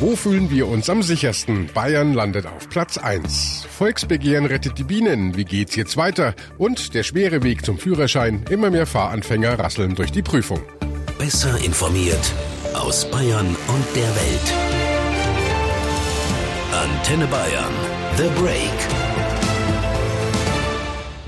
Wo fühlen wir uns am sichersten? Bayern landet auf Platz 1. Volksbegehren rettet die Bienen. Wie geht's jetzt weiter? Und der schwere Weg zum Führerschein. Immer mehr Fahranfänger rasseln durch die Prüfung. Besser informiert aus Bayern und der Welt. Antenne Bayern. The Break.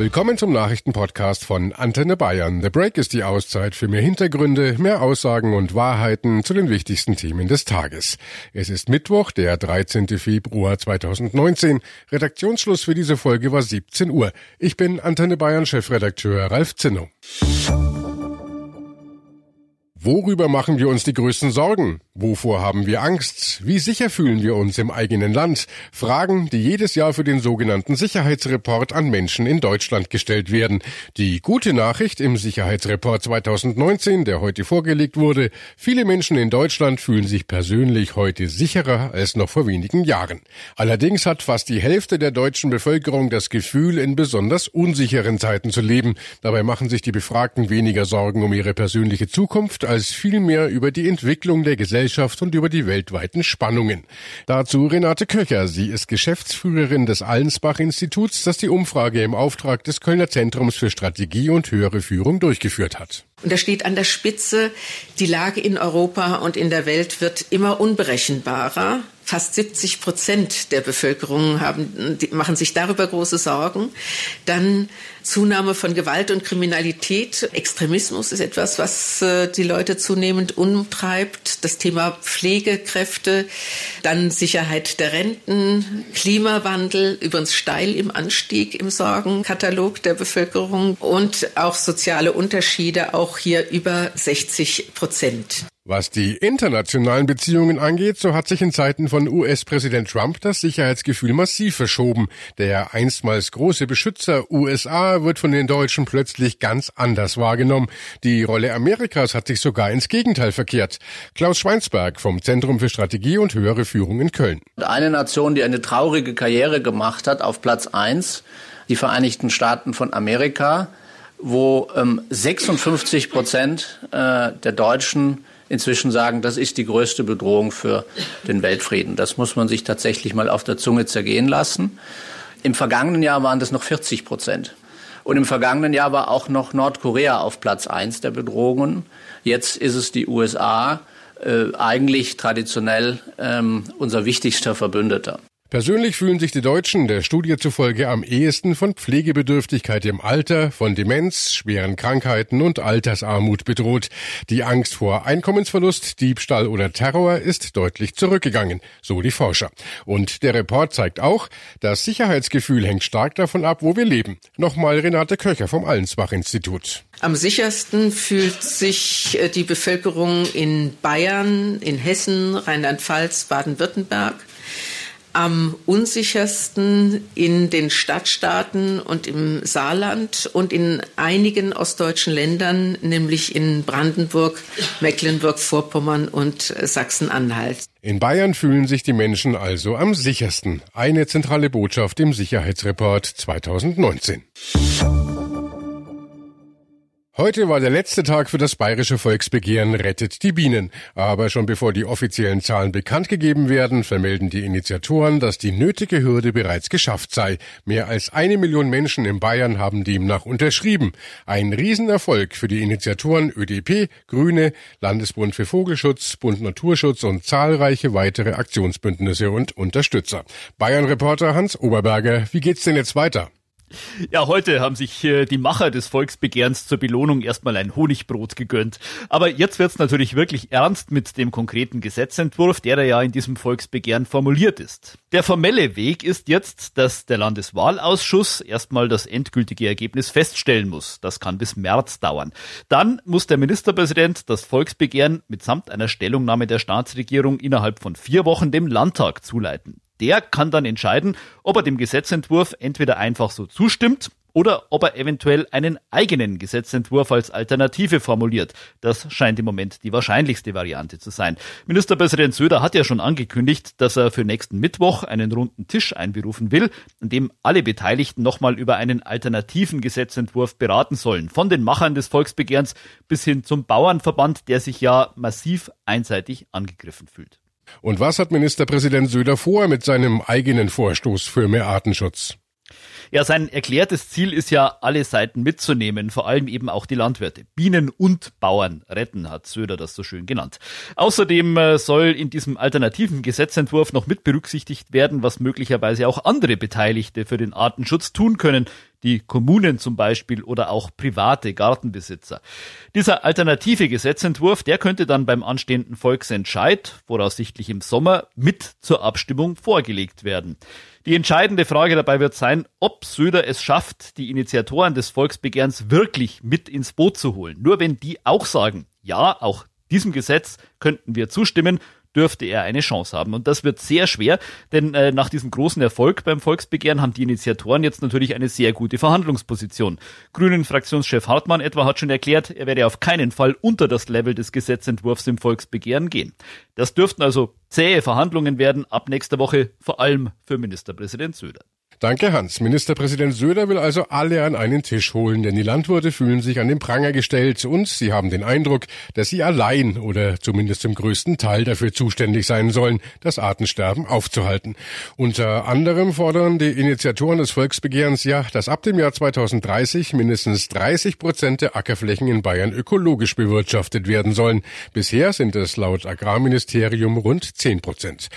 Willkommen zum Nachrichtenpodcast von Antenne Bayern. The Break ist die Auszeit für mehr Hintergründe, mehr Aussagen und Wahrheiten zu den wichtigsten Themen des Tages. Es ist Mittwoch, der 13. Februar 2019. Redaktionsschluss für diese Folge war 17 Uhr. Ich bin Antenne Bayern Chefredakteur Ralf Zinno. Worüber machen wir uns die größten Sorgen? Wovor haben wir Angst? Wie sicher fühlen wir uns im eigenen Land? Fragen, die jedes Jahr für den sogenannten Sicherheitsreport an Menschen in Deutschland gestellt werden. Die gute Nachricht im Sicherheitsreport 2019, der heute vorgelegt wurde, viele Menschen in Deutschland fühlen sich persönlich heute sicherer als noch vor wenigen Jahren. Allerdings hat fast die Hälfte der deutschen Bevölkerung das Gefühl, in besonders unsicheren Zeiten zu leben. Dabei machen sich die Befragten weniger Sorgen um ihre persönliche Zukunft als vielmehr über die Entwicklung der Gesellschaft und über die weltweiten Spannungen. Dazu Renate Köcher. Sie ist Geschäftsführerin des Allensbach-Instituts, das die Umfrage im Auftrag des Kölner Zentrums für Strategie und höhere Führung durchgeführt hat. Und da steht an der Spitze, die Lage in Europa und in der Welt wird immer unberechenbarer. Fast 70 Prozent der Bevölkerung haben, machen sich darüber große Sorgen. Dann Zunahme von Gewalt und Kriminalität. Extremismus ist etwas, was äh, die Leute zunehmend umtreibt. Das Thema Pflegekräfte, dann Sicherheit der Renten, Klimawandel, übrigens steil im Anstieg im Sorgenkatalog der Bevölkerung und auch soziale Unterschiede, auch hier über 60 Prozent. Was die internationalen Beziehungen angeht, so hat sich in Zeiten von US-Präsident Trump das Sicherheitsgefühl massiv verschoben. Der einstmals große Beschützer USA wird von den Deutschen plötzlich ganz anders wahrgenommen. Die Rolle Amerikas hat sich sogar ins Gegenteil verkehrt. Klaus Schweinsberg vom Zentrum für Strategie und höhere Führung in Köln. Eine Nation, die eine traurige Karriere gemacht hat, auf Platz eins, die Vereinigten Staaten von Amerika, wo ähm, 56 Prozent äh, der Deutschen inzwischen sagen, das ist die größte Bedrohung für den Weltfrieden. Das muss man sich tatsächlich mal auf der Zunge zergehen lassen. Im vergangenen Jahr waren das noch 40 Prozent. Und im vergangenen Jahr war auch noch Nordkorea auf Platz eins der Bedrohungen. Jetzt ist es die USA, äh, eigentlich traditionell ähm, unser wichtigster Verbündeter. Persönlich fühlen sich die Deutschen der Studie zufolge am ehesten von Pflegebedürftigkeit im Alter, von Demenz, schweren Krankheiten und Altersarmut bedroht. Die Angst vor Einkommensverlust, Diebstahl oder Terror ist deutlich zurückgegangen, so die Forscher. Und der Report zeigt auch, das Sicherheitsgefühl hängt stark davon ab, wo wir leben. Nochmal Renate Köcher vom Allensbach-Institut. Am sichersten fühlt sich äh, die Bevölkerung in Bayern, in Hessen, Rheinland-Pfalz, Baden-Württemberg am unsichersten in den Stadtstaaten und im Saarland und in einigen ostdeutschen Ländern, nämlich in Brandenburg, Mecklenburg-Vorpommern und Sachsen-Anhalt. In Bayern fühlen sich die Menschen also am sichersten. Eine zentrale Botschaft im Sicherheitsreport 2019. Heute war der letzte Tag für das bayerische Volksbegehren Rettet die Bienen. Aber schon bevor die offiziellen Zahlen bekannt gegeben werden, vermelden die Initiatoren, dass die nötige Hürde bereits geschafft sei. Mehr als eine Million Menschen in Bayern haben demnach unterschrieben. Ein Riesenerfolg für die Initiatoren ÖDP, Grüne, Landesbund für Vogelschutz, Bund Naturschutz und zahlreiche weitere Aktionsbündnisse und Unterstützer. Bayern-Reporter Hans Oberberger, wie geht's denn jetzt weiter? Ja, heute haben sich äh, die Macher des Volksbegehrens zur Belohnung erstmal ein Honigbrot gegönnt. Aber jetzt wird's natürlich wirklich ernst mit dem konkreten Gesetzentwurf, der da ja in diesem Volksbegehren formuliert ist. Der formelle Weg ist jetzt, dass der Landeswahlausschuss erstmal das endgültige Ergebnis feststellen muss. Das kann bis März dauern. Dann muss der Ministerpräsident das Volksbegehren mitsamt einer Stellungnahme der Staatsregierung innerhalb von vier Wochen dem Landtag zuleiten. Der kann dann entscheiden, ob er dem Gesetzentwurf entweder einfach so zustimmt oder ob er eventuell einen eigenen Gesetzentwurf als Alternative formuliert. Das scheint im Moment die wahrscheinlichste Variante zu sein. Ministerpräsident Söder hat ja schon angekündigt, dass er für nächsten Mittwoch einen runden Tisch einberufen will, an dem alle Beteiligten nochmal über einen alternativen Gesetzentwurf beraten sollen. Von den Machern des Volksbegehrens bis hin zum Bauernverband, der sich ja massiv einseitig angegriffen fühlt. Und was hat Ministerpräsident Söder vor mit seinem eigenen Vorstoß für mehr Artenschutz? Ja, sein erklärtes Ziel ist ja, alle Seiten mitzunehmen, vor allem eben auch die Landwirte. Bienen und Bauern retten, hat Söder das so schön genannt. Außerdem äh, soll in diesem alternativen Gesetzentwurf noch mit berücksichtigt werden, was möglicherweise auch andere Beteiligte für den Artenschutz tun können, die Kommunen zum Beispiel oder auch private Gartenbesitzer. Dieser alternative Gesetzentwurf, der könnte dann beim anstehenden Volksentscheid, voraussichtlich im Sommer, mit zur Abstimmung vorgelegt werden. Die entscheidende Frage dabei wird sein, ob Söder es schafft, die Initiatoren des Volksbegehrens wirklich mit ins Boot zu holen. Nur wenn die auch sagen, ja, auch diesem Gesetz könnten wir zustimmen, dürfte er eine Chance haben. Und das wird sehr schwer, denn äh, nach diesem großen Erfolg beim Volksbegehren haben die Initiatoren jetzt natürlich eine sehr gute Verhandlungsposition. Grünen Fraktionschef Hartmann etwa hat schon erklärt, er werde auf keinen Fall unter das Level des Gesetzentwurfs im Volksbegehren gehen. Das dürften also zähe Verhandlungen werden ab nächster Woche, vor allem für Ministerpräsident Söder. Danke, Hans. Ministerpräsident Söder will also alle an einen Tisch holen, denn die Landwirte fühlen sich an den Pranger gestellt und sie haben den Eindruck, dass sie allein oder zumindest zum größten Teil dafür zuständig sein sollen, das Artensterben aufzuhalten. Unter anderem fordern die Initiatoren des Volksbegehrens ja, dass ab dem Jahr 2030 mindestens 30 Prozent der Ackerflächen in Bayern ökologisch bewirtschaftet werden sollen. Bisher sind es laut Agrarministerium rund 10 Prozent.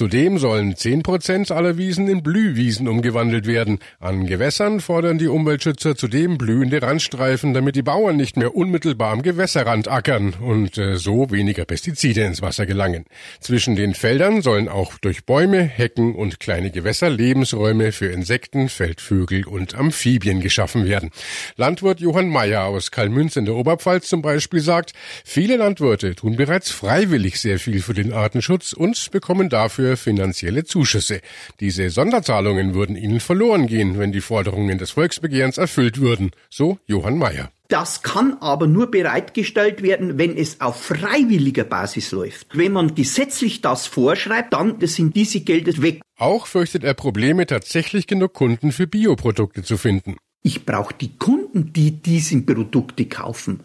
Zudem sollen 10 Prozent aller Wiesen in Blühwiesen umgewandelt werden. An Gewässern fordern die Umweltschützer zudem blühende Randstreifen, damit die Bauern nicht mehr unmittelbar am Gewässerrand ackern und äh, so weniger Pestizide ins Wasser gelangen. Zwischen den Feldern sollen auch durch Bäume, Hecken und kleine Gewässer Lebensräume für Insekten, Feldvögel und Amphibien geschaffen werden. Landwirt Johann Mayer aus Kalmünz in der Oberpfalz zum Beispiel sagt, viele Landwirte tun bereits freiwillig sehr viel für den Artenschutz und bekommen dafür finanzielle Zuschüsse. Diese Sonderzahlungen würden ihnen verloren gehen, wenn die Forderungen des Volksbegehrens erfüllt würden, so Johann Mayer. Das kann aber nur bereitgestellt werden, wenn es auf freiwilliger Basis läuft. Wenn man gesetzlich das vorschreibt, dann sind diese Gelder weg. Auch fürchtet er Probleme, tatsächlich genug Kunden für Bioprodukte zu finden. Ich brauche die Kunden, die diese Produkte kaufen.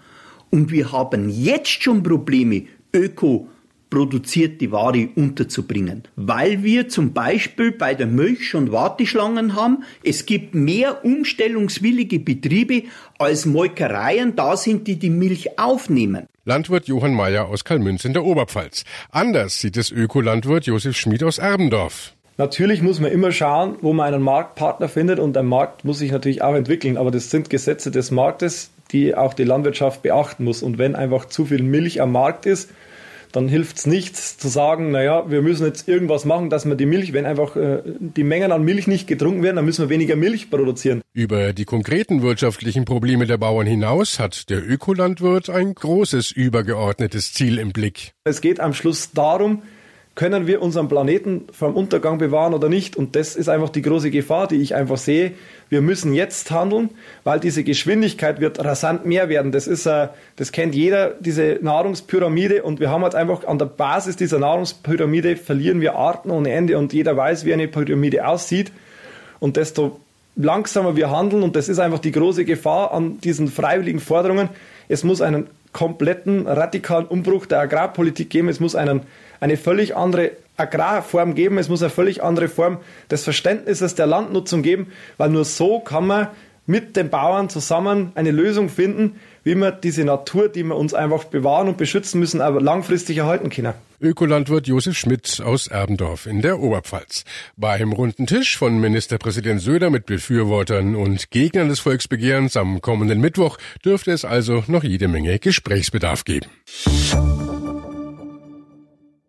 Und wir haben jetzt schon Probleme, Öko produzierte Ware unterzubringen. Weil wir zum Beispiel bei der Milch schon Warteschlangen haben. Es gibt mehr umstellungswillige Betriebe als Molkereien da sind, die die Milch aufnehmen. Landwirt Johann Mayer aus Kalmünz in der Oberpfalz. Anders sieht es Ökolandwirt Josef Schmid aus Erbendorf. Natürlich muss man immer schauen, wo man einen Marktpartner findet und ein Markt muss sich natürlich auch entwickeln, aber das sind Gesetze des Marktes, die auch die Landwirtschaft beachten muss. Und wenn einfach zu viel Milch am Markt ist, dann hilft es nichts zu sagen, naja, wir müssen jetzt irgendwas machen, dass wir die Milch, wenn einfach äh, die Mengen an Milch nicht getrunken werden, dann müssen wir weniger Milch produzieren. Über die konkreten wirtschaftlichen Probleme der Bauern hinaus hat der Ökolandwirt ein großes übergeordnetes Ziel im Blick. Es geht am Schluss darum, können wir unseren Planeten vom Untergang bewahren oder nicht? Und das ist einfach die große Gefahr, die ich einfach sehe. Wir müssen jetzt handeln, weil diese Geschwindigkeit wird rasant mehr werden. Das ist, äh, das kennt jeder, diese Nahrungspyramide. Und wir haben halt einfach an der Basis dieser Nahrungspyramide verlieren wir Arten ohne Ende. Und jeder weiß, wie eine Pyramide aussieht. Und desto langsamer wir handeln, und das ist einfach die große Gefahr an diesen freiwilligen Forderungen, es muss einen kompletten radikalen Umbruch der Agrarpolitik geben. Es muss einen eine völlig andere Agrarform geben, es muss eine völlig andere Form des Verständnisses der Landnutzung geben, weil nur so kann man mit den Bauern zusammen eine Lösung finden, wie wir diese Natur, die wir uns einfach bewahren und beschützen müssen, aber langfristig erhalten können. Ökolandwirt Josef Schmidt aus Erbendorf in der Oberpfalz. Beim runden Tisch von Ministerpräsident Söder mit Befürwortern und Gegnern des Volksbegehrens am kommenden Mittwoch dürfte es also noch jede Menge Gesprächsbedarf geben.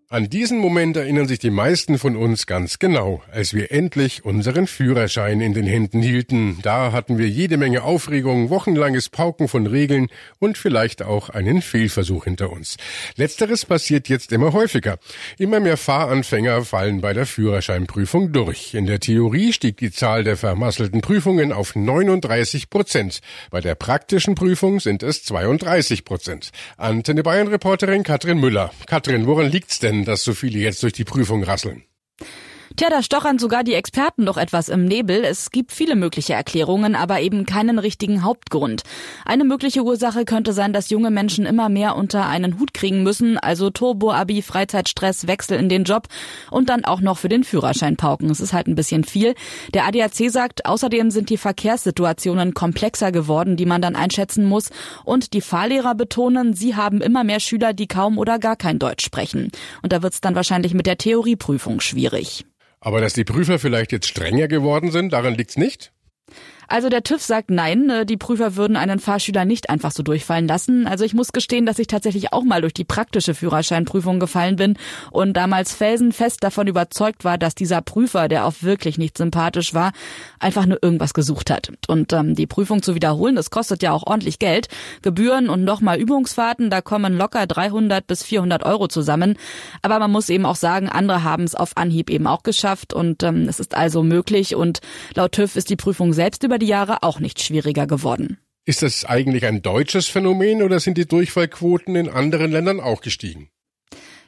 An diesen Moment erinnern sich die meisten von uns ganz genau, als wir endlich unseren Führerschein in den Händen hielten. Da hatten wir jede Menge Aufregung, wochenlanges Pauken von Regeln und vielleicht auch einen Fehlversuch hinter uns. Letzteres passiert jetzt immer häufiger. Immer mehr Fahranfänger fallen bei der Führerscheinprüfung durch. In der Theorie stieg die Zahl der vermasselten Prüfungen auf 39 Prozent. Bei der praktischen Prüfung sind es 32 Prozent. Antenne Bayern Reporterin Katrin Müller. Katrin, woran liegt's denn? Dass so viele jetzt durch die Prüfung rasseln? Tja, da stochern sogar die Experten noch etwas im Nebel. Es gibt viele mögliche Erklärungen, aber eben keinen richtigen Hauptgrund. Eine mögliche Ursache könnte sein, dass junge Menschen immer mehr unter einen Hut kriegen müssen, also Turbo-Abi, Freizeitstress, Wechsel in den Job und dann auch noch für den Führerschein pauken. Es ist halt ein bisschen viel. Der ADAC sagt, außerdem sind die Verkehrssituationen komplexer geworden, die man dann einschätzen muss. Und die Fahrlehrer betonen, sie haben immer mehr Schüler, die kaum oder gar kein Deutsch sprechen. Und da wird es dann wahrscheinlich mit der Theorieprüfung schwierig. Aber dass die Prüfer vielleicht jetzt strenger geworden sind, daran liegt's nicht? Also der TÜV sagt nein, äh, die Prüfer würden einen Fahrschüler nicht einfach so durchfallen lassen. Also ich muss gestehen, dass ich tatsächlich auch mal durch die praktische Führerscheinprüfung gefallen bin und damals felsenfest davon überzeugt war, dass dieser Prüfer, der auch wirklich nicht sympathisch war, einfach nur irgendwas gesucht hat. Und ähm, die Prüfung zu wiederholen, das kostet ja auch ordentlich Geld. Gebühren und nochmal Übungsfahrten, da kommen locker 300 bis 400 Euro zusammen. Aber man muss eben auch sagen, andere haben es auf Anhieb eben auch geschafft und ähm, es ist also möglich und laut TÜV ist die Prüfung selbst über über die Jahre auch nicht schwieriger geworden. Ist das eigentlich ein deutsches Phänomen oder sind die Durchfallquoten in anderen Ländern auch gestiegen?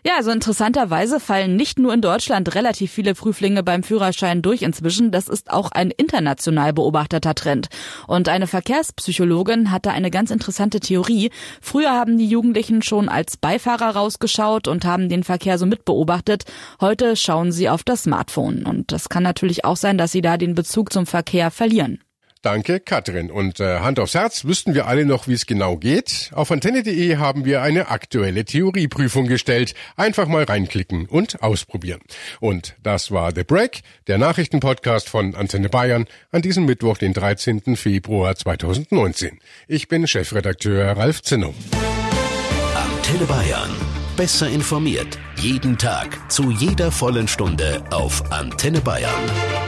Ja, also interessanterweise fallen nicht nur in Deutschland relativ viele Prüflinge beim Führerschein durch inzwischen. Das ist auch ein international beobachteter Trend. Und eine Verkehrspsychologin hatte eine ganz interessante Theorie. Früher haben die Jugendlichen schon als Beifahrer rausgeschaut und haben den Verkehr so mitbeobachtet. Heute schauen sie auf das Smartphone. Und das kann natürlich auch sein, dass sie da den Bezug zum Verkehr verlieren. Danke, Katrin. Und äh, Hand aufs Herz, wüssten wir alle noch, wie es genau geht? Auf antenne.de haben wir eine aktuelle Theorieprüfung gestellt. Einfach mal reinklicken und ausprobieren. Und das war The Break, der Nachrichtenpodcast von Antenne Bayern an diesem Mittwoch, den 13. Februar 2019. Ich bin Chefredakteur Ralf Zinno. Antenne Bayern. Besser informiert. Jeden Tag. Zu jeder vollen Stunde auf Antenne Bayern.